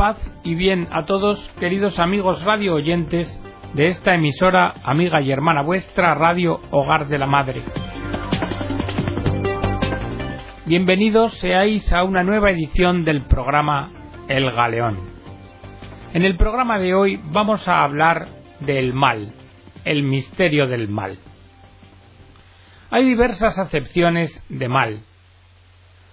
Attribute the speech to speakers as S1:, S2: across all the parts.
S1: paz y bien a todos, queridos amigos radio oyentes de esta emisora, amiga y hermana vuestra, Radio Hogar de la Madre. Bienvenidos seáis a una nueva edición del programa El Galeón. En el programa de hoy vamos a hablar del mal, el misterio del mal. Hay diversas acepciones de mal.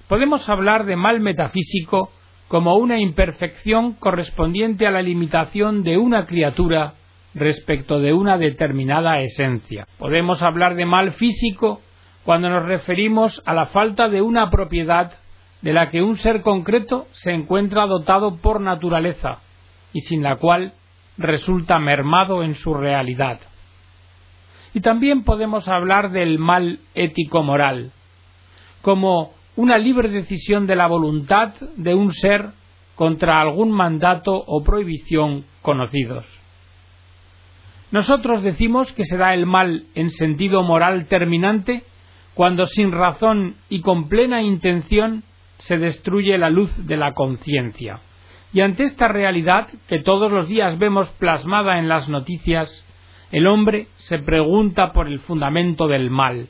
S1: Podemos hablar de mal metafísico como una imperfección correspondiente a la limitación de una criatura respecto de una determinada esencia. Podemos hablar de mal físico cuando nos referimos a la falta de una propiedad de la que un ser concreto se encuentra dotado por naturaleza y sin la cual resulta mermado en su realidad. Y también podemos hablar del mal ético-moral, como una libre decisión de la voluntad de un ser contra algún mandato o prohibición conocidos. Nosotros decimos que se da el mal en sentido moral terminante cuando sin razón y con plena intención se destruye la luz de la conciencia. Y ante esta realidad que todos los días vemos plasmada en las noticias, el hombre se pregunta por el fundamento del mal,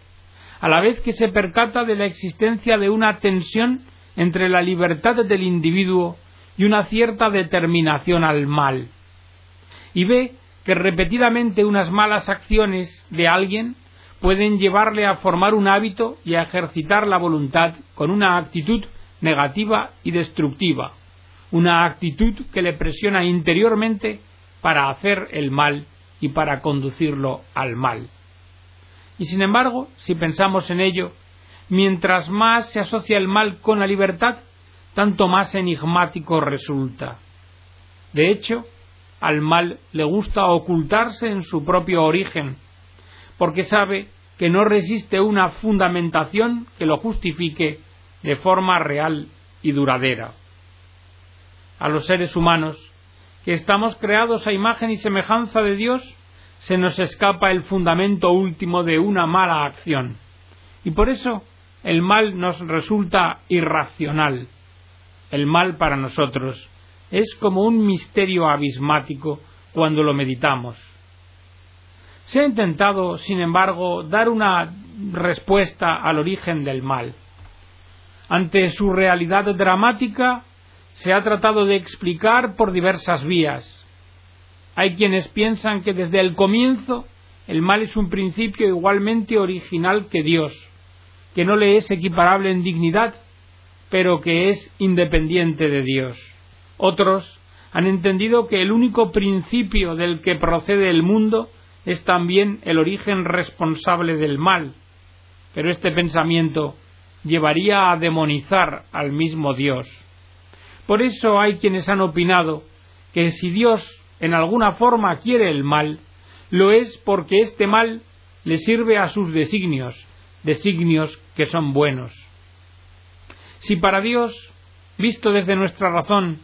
S1: a la vez que se percata de la existencia de una tensión entre la libertad del individuo y una cierta determinación al mal, y ve que repetidamente unas malas acciones de alguien pueden llevarle a formar un hábito y a ejercitar la voluntad con una actitud negativa y destructiva, una actitud que le presiona interiormente para hacer el mal y para conducirlo al mal. Y sin embargo, si pensamos en ello, mientras más se asocia el mal con la libertad, tanto más enigmático resulta. De hecho, al mal le gusta ocultarse en su propio origen, porque sabe que no resiste una fundamentación que lo justifique de forma real y duradera. A los seres humanos, que estamos creados a imagen y semejanza de Dios, se nos escapa el fundamento último de una mala acción. Y por eso el mal nos resulta irracional. El mal para nosotros es como un misterio abismático cuando lo meditamos. Se ha intentado, sin embargo, dar una respuesta al origen del mal. Ante su realidad dramática, se ha tratado de explicar por diversas vías, hay quienes piensan que desde el comienzo el mal es un principio igualmente original que Dios, que no le es equiparable en dignidad, pero que es independiente de Dios. Otros han entendido que el único principio del que procede el mundo es también el origen responsable del mal, pero este pensamiento llevaría a demonizar al mismo Dios. Por eso hay quienes han opinado que si Dios en alguna forma quiere el mal, lo es porque este mal le sirve a sus designios, designios que son buenos. Si para Dios, visto desde nuestra razón,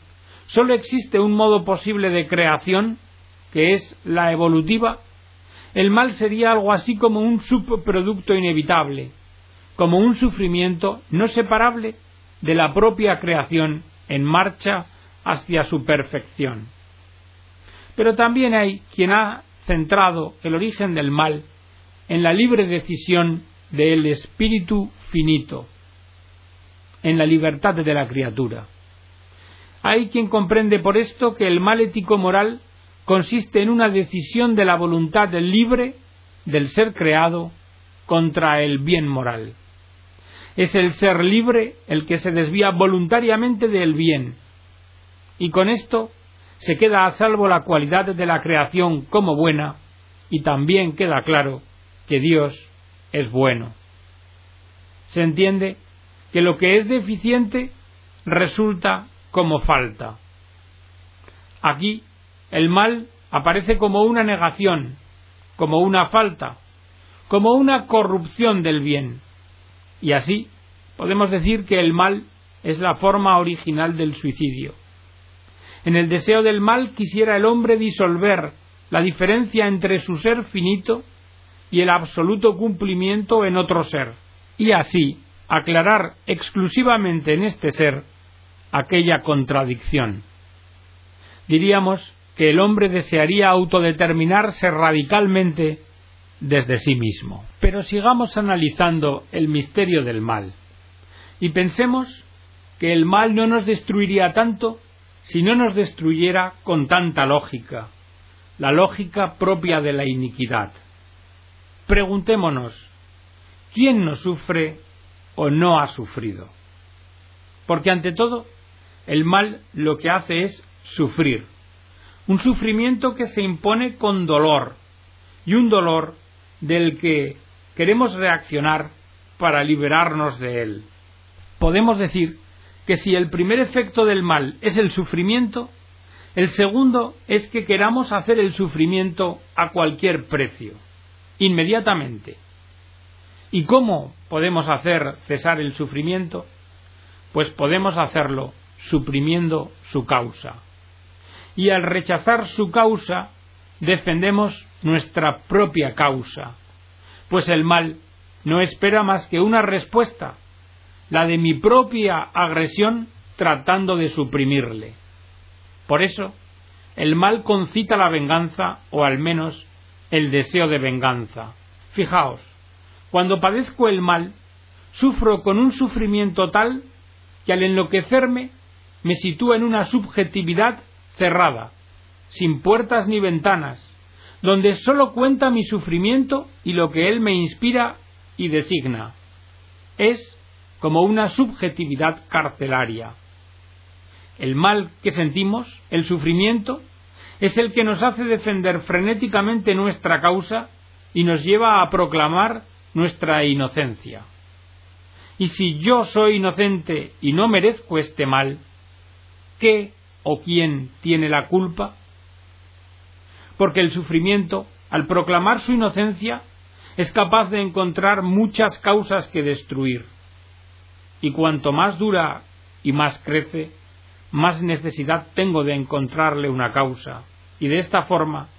S1: sólo existe un modo posible de creación, que es la evolutiva, el mal sería algo así como un subproducto inevitable, como un sufrimiento no separable de la propia creación en marcha hacia su perfección. Pero también hay quien ha centrado el origen del mal en la libre decisión del espíritu finito, en la libertad de la criatura. Hay quien comprende por esto que el mal ético-moral consiste en una decisión de la voluntad libre del ser creado contra el bien moral. Es el ser libre el que se desvía voluntariamente del bien, y con esto se queda a salvo la cualidad de la creación como buena y también queda claro que Dios es bueno. Se entiende que lo que es deficiente resulta como falta. Aquí el mal aparece como una negación, como una falta, como una corrupción del bien. Y así podemos decir que el mal es la forma original del suicidio. En el deseo del mal quisiera el hombre disolver la diferencia entre su ser finito y el absoluto cumplimiento en otro ser, y así aclarar exclusivamente en este ser aquella contradicción. diríamos que el hombre desearía autodeterminarse radicalmente desde sí mismo. Pero sigamos analizando el misterio del mal y pensemos que el mal no nos destruiría tanto si no nos destruyera con tanta lógica, la lógica propia de la iniquidad. Preguntémonos, ¿quién no sufre o no ha sufrido? Porque ante todo, el mal lo que hace es sufrir, un sufrimiento que se impone con dolor y un dolor del que queremos reaccionar para liberarnos de él. Podemos decir que si el primer efecto del mal es el sufrimiento, el segundo es que queramos hacer el sufrimiento a cualquier precio, inmediatamente. ¿Y cómo podemos hacer cesar el sufrimiento? Pues podemos hacerlo suprimiendo su causa. Y al rechazar su causa, defendemos nuestra propia causa, pues el mal no espera más que una respuesta, la de mi propia agresión tratando de suprimirle. Por eso, el mal concita la venganza, o al menos el deseo de venganza. Fijaos, cuando padezco el mal, sufro con un sufrimiento tal que al enloquecerme me sitúa en una subjetividad cerrada, sin puertas ni ventanas, donde sólo cuenta mi sufrimiento y lo que él me inspira y designa. Es como una subjetividad carcelaria. El mal que sentimos, el sufrimiento, es el que nos hace defender frenéticamente nuestra causa y nos lleva a proclamar nuestra inocencia. Y si yo soy inocente y no merezco este mal, ¿qué o quién tiene la culpa? Porque el sufrimiento, al proclamar su inocencia, es capaz de encontrar muchas causas que destruir. Y cuanto más dura y más crece, más necesidad tengo de encontrarle una causa. Y de esta forma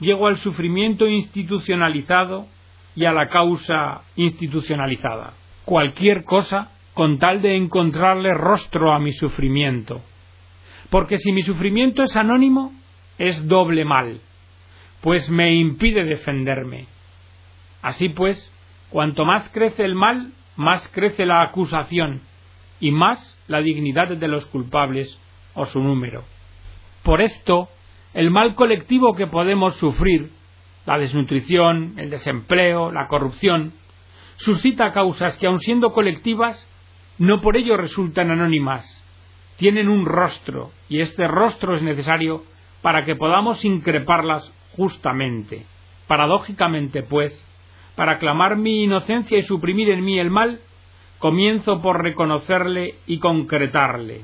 S1: llego al sufrimiento institucionalizado y a la causa institucionalizada. Cualquier cosa con tal de encontrarle rostro a mi sufrimiento, porque si mi sufrimiento es anónimo, es doble mal, pues me impide defenderme. Así pues, cuanto más crece el mal, más crece la acusación y más la dignidad de los culpables o su número. Por esto, el mal colectivo que podemos sufrir, la desnutrición, el desempleo, la corrupción, suscita causas que, aun siendo colectivas, no por ello resultan anónimas, tienen un rostro y este rostro es necesario para que podamos increparlas justamente. Paradójicamente, pues, para clamar mi inocencia y suprimir en mí el mal, comienzo por reconocerle y concretarle.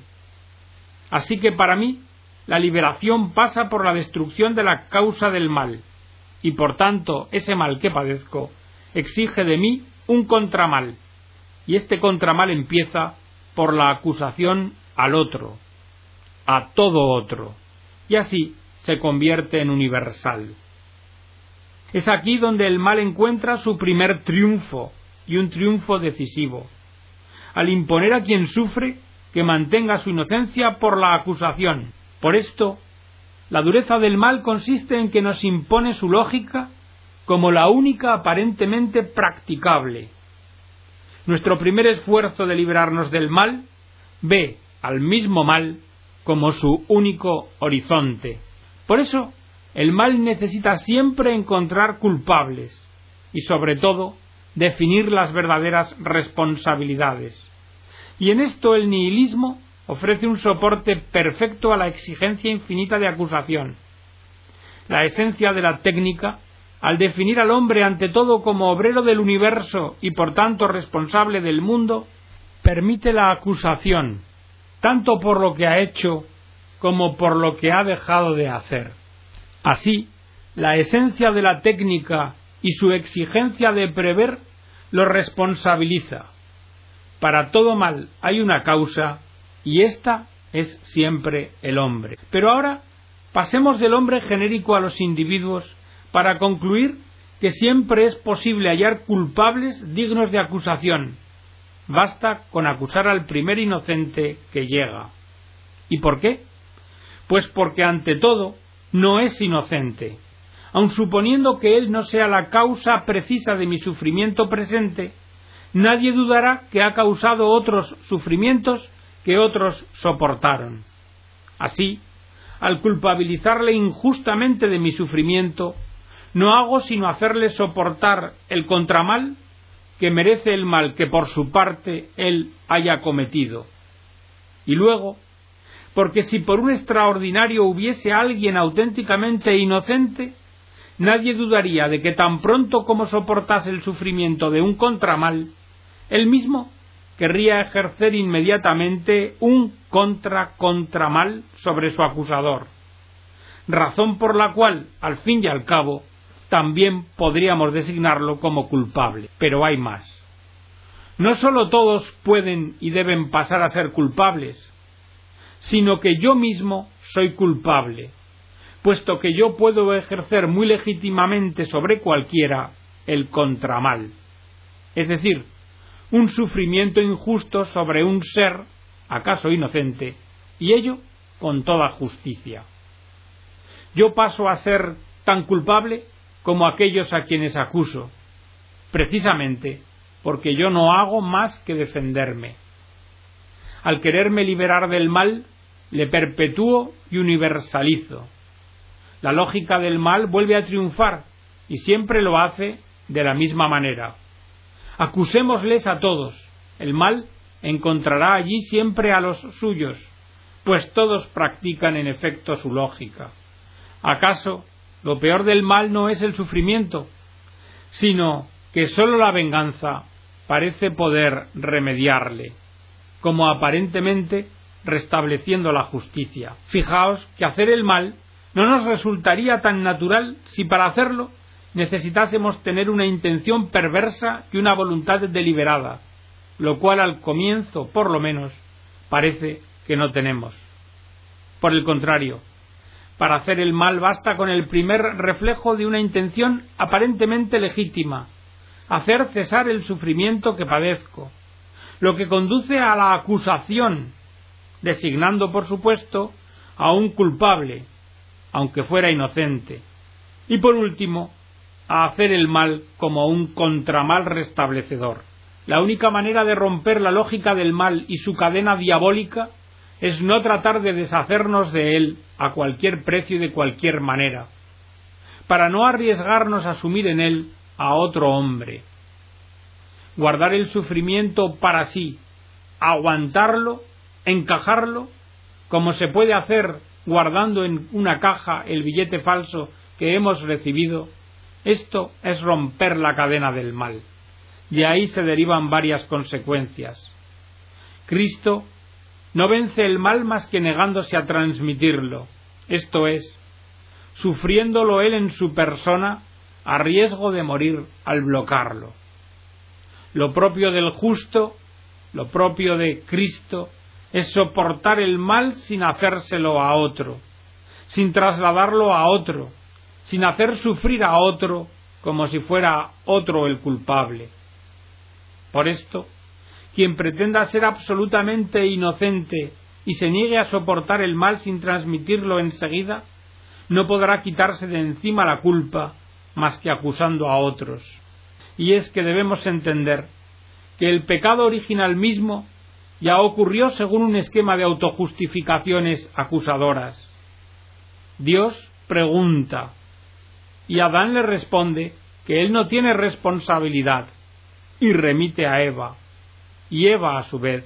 S1: Así que para mí, la liberación pasa por la destrucción de la causa del mal, y por tanto ese mal que padezco exige de mí un contramal, y este contramal empieza por la acusación al otro, a todo otro, y así se convierte en universal. Es aquí donde el mal encuentra su primer triunfo, y un triunfo decisivo, al imponer a quien sufre que mantenga su inocencia por la acusación. Por esto, la dureza del mal consiste en que nos impone su lógica como la única aparentemente practicable. Nuestro primer esfuerzo de librarnos del mal ve al mismo mal como su único horizonte. Por eso, el mal necesita siempre encontrar culpables y, sobre todo, definir las verdaderas responsabilidades. Y en esto el nihilismo ofrece un soporte perfecto a la exigencia infinita de acusación. La esencia de la técnica, al definir al hombre ante todo como obrero del universo y por tanto responsable del mundo, permite la acusación, tanto por lo que ha hecho como por lo que ha dejado de hacer. Así, la esencia de la técnica y su exigencia de prever lo responsabiliza. Para todo mal hay una causa y ésta es siempre el hombre. Pero ahora pasemos del hombre genérico a los individuos para concluir que siempre es posible hallar culpables dignos de acusación, Basta con acusar al primer inocente que llega. ¿Y por qué? Pues porque ante todo no es inocente. Aun suponiendo que él no sea la causa precisa de mi sufrimiento presente, nadie dudará que ha causado otros sufrimientos que otros soportaron. Así, al culpabilizarle injustamente de mi sufrimiento, no hago sino hacerle soportar el contramal que merece el mal que por su parte él haya cometido. Y luego, porque si por un extraordinario hubiese alguien auténticamente inocente, nadie dudaría de que tan pronto como soportase el sufrimiento de un contramal, él mismo querría ejercer inmediatamente un contra contramal sobre su acusador, razón por la cual, al fin y al cabo, también podríamos designarlo como culpable. Pero hay más. No sólo todos pueden y deben pasar a ser culpables, sino que yo mismo soy culpable, puesto que yo puedo ejercer muy legítimamente sobre cualquiera el contramal, es decir, un sufrimiento injusto sobre un ser, acaso inocente, y ello con toda justicia. Yo paso a ser tan culpable como aquellos a quienes acuso, precisamente porque yo no hago más que defenderme. Al quererme liberar del mal, le perpetúo y universalizo. La lógica del mal vuelve a triunfar y siempre lo hace de la misma manera. Acusémosles a todos. El mal encontrará allí siempre a los suyos, pues todos practican en efecto su lógica. ¿Acaso lo peor del mal no es el sufrimiento, sino que sólo la venganza parece poder remediarle, como aparentemente restableciendo la justicia. Fijaos que hacer el mal no nos resultaría tan natural si para hacerlo necesitásemos tener una intención perversa y una voluntad deliberada, lo cual al comienzo, por lo menos, parece que no tenemos. Por el contrario, para hacer el mal basta con el primer reflejo de una intención aparentemente legítima, hacer cesar el sufrimiento que padezco, lo que conduce a la acusación, designando, por supuesto, a un culpable, aunque fuera inocente, y por último, a hacer el mal como un contramal restablecedor. La única manera de romper la lógica del mal y su cadena diabólica es no tratar de deshacernos de él a cualquier precio y de cualquier manera, para no arriesgarnos a asumir en él a otro hombre. Guardar el sufrimiento para sí, aguantarlo, encajarlo, como se puede hacer guardando en una caja el billete falso que hemos recibido, esto es romper la cadena del mal. De ahí se derivan varias consecuencias. Cristo no vence el mal más que negándose a transmitirlo, esto es, sufriéndolo él en su persona a riesgo de morir al blocarlo. Lo propio del justo, lo propio de Cristo, es soportar el mal sin hacérselo a otro, sin trasladarlo a otro, sin hacer sufrir a otro como si fuera otro el culpable. Por esto, quien pretenda ser absolutamente inocente y se niegue a soportar el mal sin transmitirlo enseguida, no podrá quitarse de encima la culpa más que acusando a otros. Y es que debemos entender que el pecado original mismo ya ocurrió según un esquema de autojustificaciones acusadoras. Dios pregunta y Adán le responde que él no tiene responsabilidad y remite a Eva y Eva, a su vez,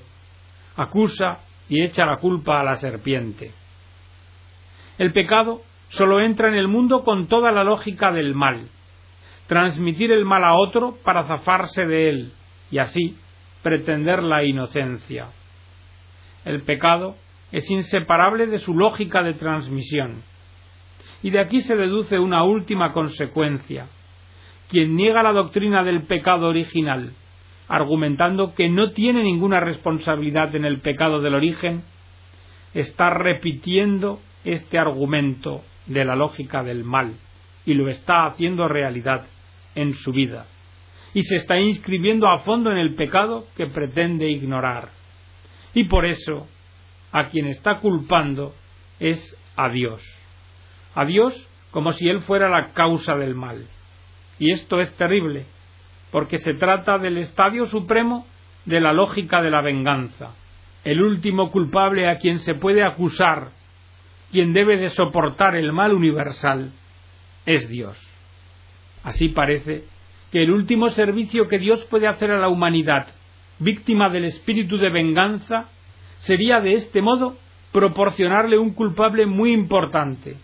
S1: acusa y echa la culpa a la serpiente. El pecado solo entra en el mundo con toda la lógica del mal, transmitir el mal a otro para zafarse de él y así pretender la inocencia. El pecado es inseparable de su lógica de transmisión. Y de aquí se deduce una última consecuencia. Quien niega la doctrina del pecado original argumentando que no tiene ninguna responsabilidad en el pecado del origen, está repitiendo este argumento de la lógica del mal y lo está haciendo realidad en su vida y se está inscribiendo a fondo en el pecado que pretende ignorar. Y por eso, a quien está culpando, es a Dios. A Dios como si Él fuera la causa del mal. Y esto es terrible, porque se trata del estadio supremo de la lógica de la venganza. El último culpable a quien se puede acusar, quien debe de soportar el mal universal, es Dios. Así parece que el último servicio que Dios puede hacer a la humanidad, víctima del espíritu de venganza, sería de este modo proporcionarle un culpable muy importante,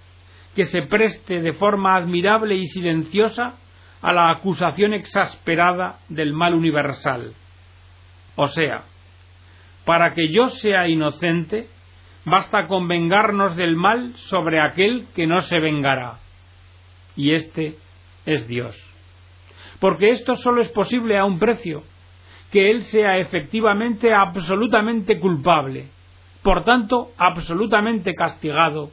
S1: que se preste de forma admirable y silenciosa a la acusación exasperada del mal universal. O sea, para que yo sea inocente, basta con vengarnos del mal sobre aquel que no se vengará. Y este es Dios. Porque esto solo es posible a un precio, que Él sea efectivamente absolutamente culpable, por tanto absolutamente castigado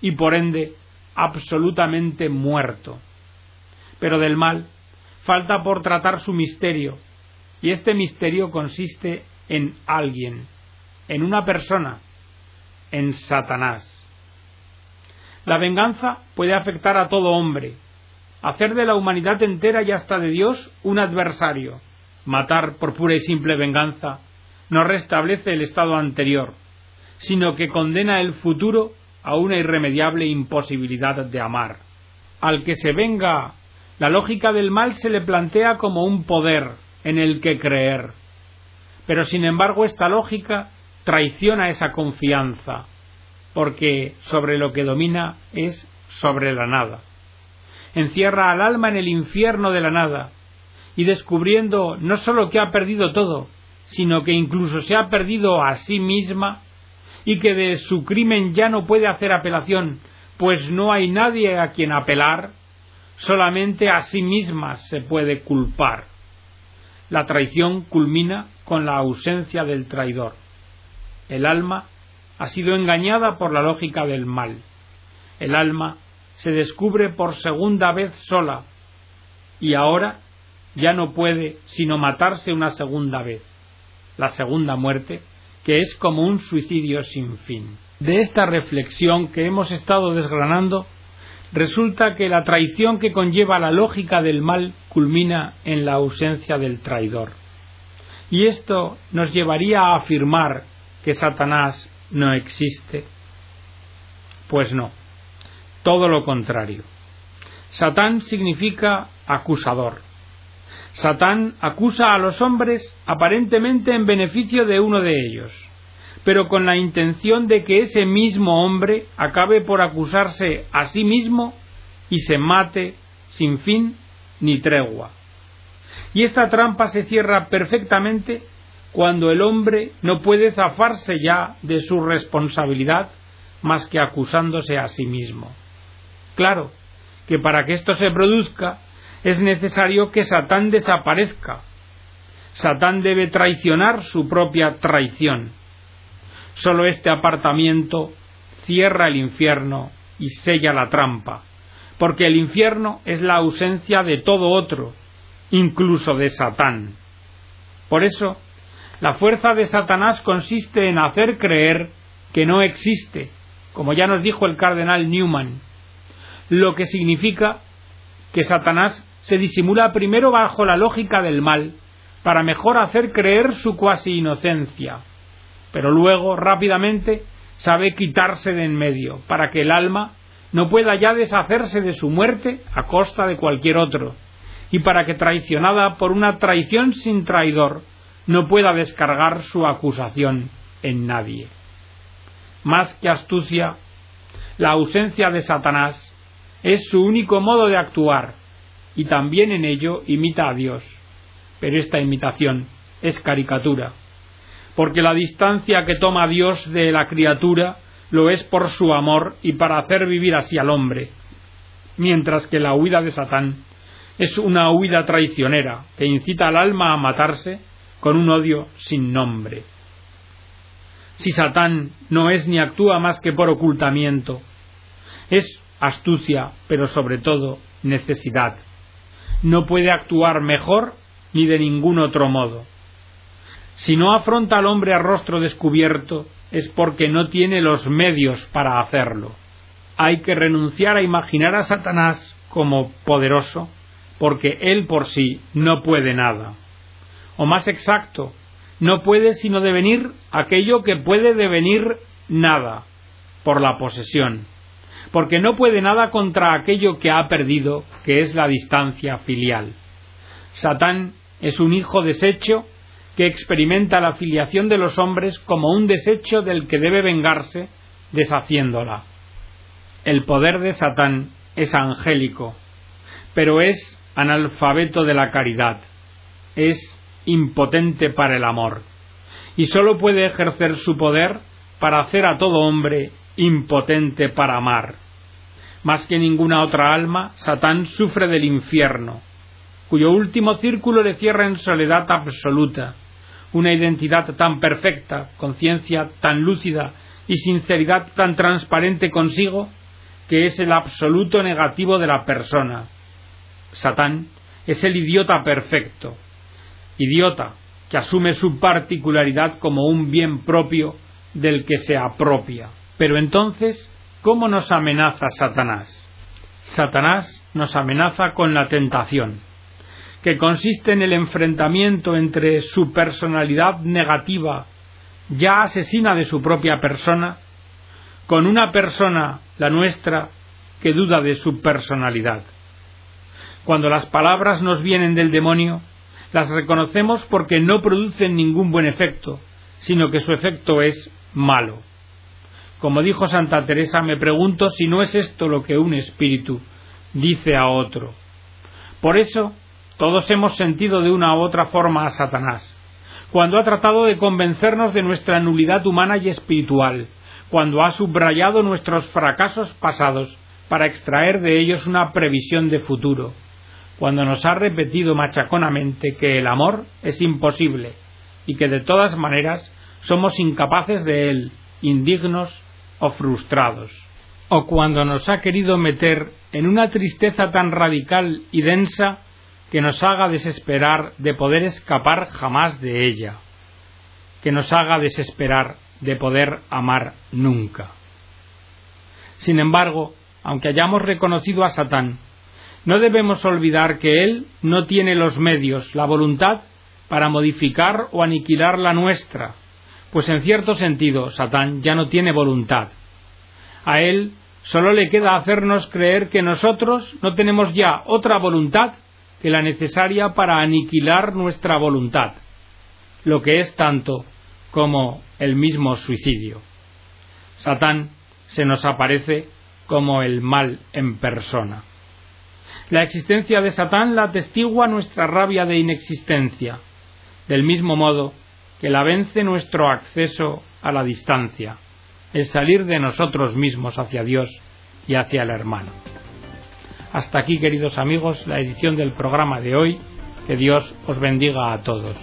S1: y por ende absolutamente muerto. Pero del mal falta por tratar su misterio, y este misterio consiste en alguien, en una persona, en Satanás. La venganza puede afectar a todo hombre, hacer de la humanidad entera y hasta de Dios un adversario. Matar por pura y simple venganza no restablece el estado anterior, sino que condena el futuro a una irremediable imposibilidad de amar. Al que se venga, la lógica del mal se le plantea como un poder en el que creer. Pero sin embargo esta lógica traiciona esa confianza, porque sobre lo que domina es sobre la nada. Encierra al alma en el infierno de la nada, y descubriendo no sólo que ha perdido todo, sino que incluso se ha perdido a sí misma, y que de su crimen ya no puede hacer apelación, pues no hay nadie a quien apelar, solamente a sí misma se puede culpar. La traición culmina con la ausencia del traidor. El alma ha sido engañada por la lógica del mal. El alma se descubre por segunda vez sola y ahora ya no puede sino matarse una segunda vez. La segunda muerte que es como un suicidio sin fin. De esta reflexión que hemos estado desgranando, resulta que la traición que conlleva la lógica del mal culmina en la ausencia del traidor. Y esto nos llevaría a afirmar que Satanás no existe. Pues no, todo lo contrario. Satán significa acusador. Satán acusa a los hombres aparentemente en beneficio de uno de ellos, pero con la intención de que ese mismo hombre acabe por acusarse a sí mismo y se mate sin fin ni tregua. Y esta trampa se cierra perfectamente cuando el hombre no puede zafarse ya de su responsabilidad más que acusándose a sí mismo. Claro que para que esto se produzca es necesario que Satán desaparezca. Satán debe traicionar su propia traición. Solo este apartamiento cierra el infierno y sella la trampa, porque el infierno es la ausencia de todo otro, incluso de Satán. Por eso, la fuerza de Satanás consiste en hacer creer que no existe, como ya nos dijo el cardenal Newman, lo que significa que Satanás se disimula primero bajo la lógica del mal, para mejor hacer creer su cuasi inocencia, pero luego rápidamente sabe quitarse de en medio, para que el alma no pueda ya deshacerse de su muerte a costa de cualquier otro, y para que traicionada por una traición sin traidor, no pueda descargar su acusación en nadie. Más que astucia, la ausencia de Satanás es su único modo de actuar, y también en ello imita a Dios. Pero esta imitación es caricatura, porque la distancia que toma Dios de la criatura lo es por su amor y para hacer vivir así al hombre, mientras que la huida de Satán es una huida traicionera que incita al alma a matarse con un odio sin nombre. Si Satán no es ni actúa más que por ocultamiento, es astucia, pero sobre todo necesidad no puede actuar mejor ni de ningún otro modo. Si no afronta al hombre a rostro descubierto, es porque no tiene los medios para hacerlo. Hay que renunciar a imaginar a Satanás como poderoso, porque él por sí no puede nada. O más exacto, no puede sino devenir aquello que puede devenir nada, por la posesión, porque no puede nada contra aquello que ha perdido, que es la distancia filial. Satán es un hijo deshecho que experimenta la filiación de los hombres como un desecho del que debe vengarse deshaciéndola. El poder de Satán es angélico, pero es analfabeto de la caridad, es impotente para el amor, y sólo puede ejercer su poder para hacer a todo hombre impotente para amar. Más que ninguna otra alma, Satán sufre del infierno, cuyo último círculo le cierra en soledad absoluta, una identidad tan perfecta, conciencia tan lúcida y sinceridad tan transparente consigo, que es el absoluto negativo de la persona. Satán es el idiota perfecto, idiota que asume su particularidad como un bien propio del que se apropia. Pero entonces, ¿cómo nos amenaza Satanás? Satanás nos amenaza con la tentación, que consiste en el enfrentamiento entre su personalidad negativa, ya asesina de su propia persona, con una persona, la nuestra, que duda de su personalidad. Cuando las palabras nos vienen del demonio, las reconocemos porque no producen ningún buen efecto, sino que su efecto es malo. Como dijo Santa Teresa, me pregunto si no es esto lo que un espíritu dice a otro. Por eso, todos hemos sentido de una u otra forma a Satanás, cuando ha tratado de convencernos de nuestra nulidad humana y espiritual, cuando ha subrayado nuestros fracasos pasados para extraer de ellos una previsión de futuro, cuando nos ha repetido machaconamente que el amor es imposible y que de todas maneras somos incapaces de él, indignos o frustrados. O cuando nos ha querido meter en una tristeza tan radical y densa que nos haga desesperar de poder escapar jamás de ella, que nos haga desesperar de poder amar nunca. Sin embargo, aunque hayamos reconocido a Satán, no debemos olvidar que él no tiene los medios, la voluntad, para modificar o aniquilar la nuestra, pues en cierto sentido Satán ya no tiene voluntad. A él solo le queda hacernos creer que nosotros no tenemos ya otra voluntad que la necesaria para aniquilar nuestra voluntad, lo que es tanto como el mismo suicidio. Satán se nos aparece como el mal en persona. La existencia de Satán la atestigua nuestra rabia de inexistencia, del mismo modo que la vence nuestro acceso a la distancia, el salir de nosotros mismos hacia Dios y hacia el hermano. Hasta aquí, queridos amigos, la edición del programa de hoy. Que Dios os bendiga a todos.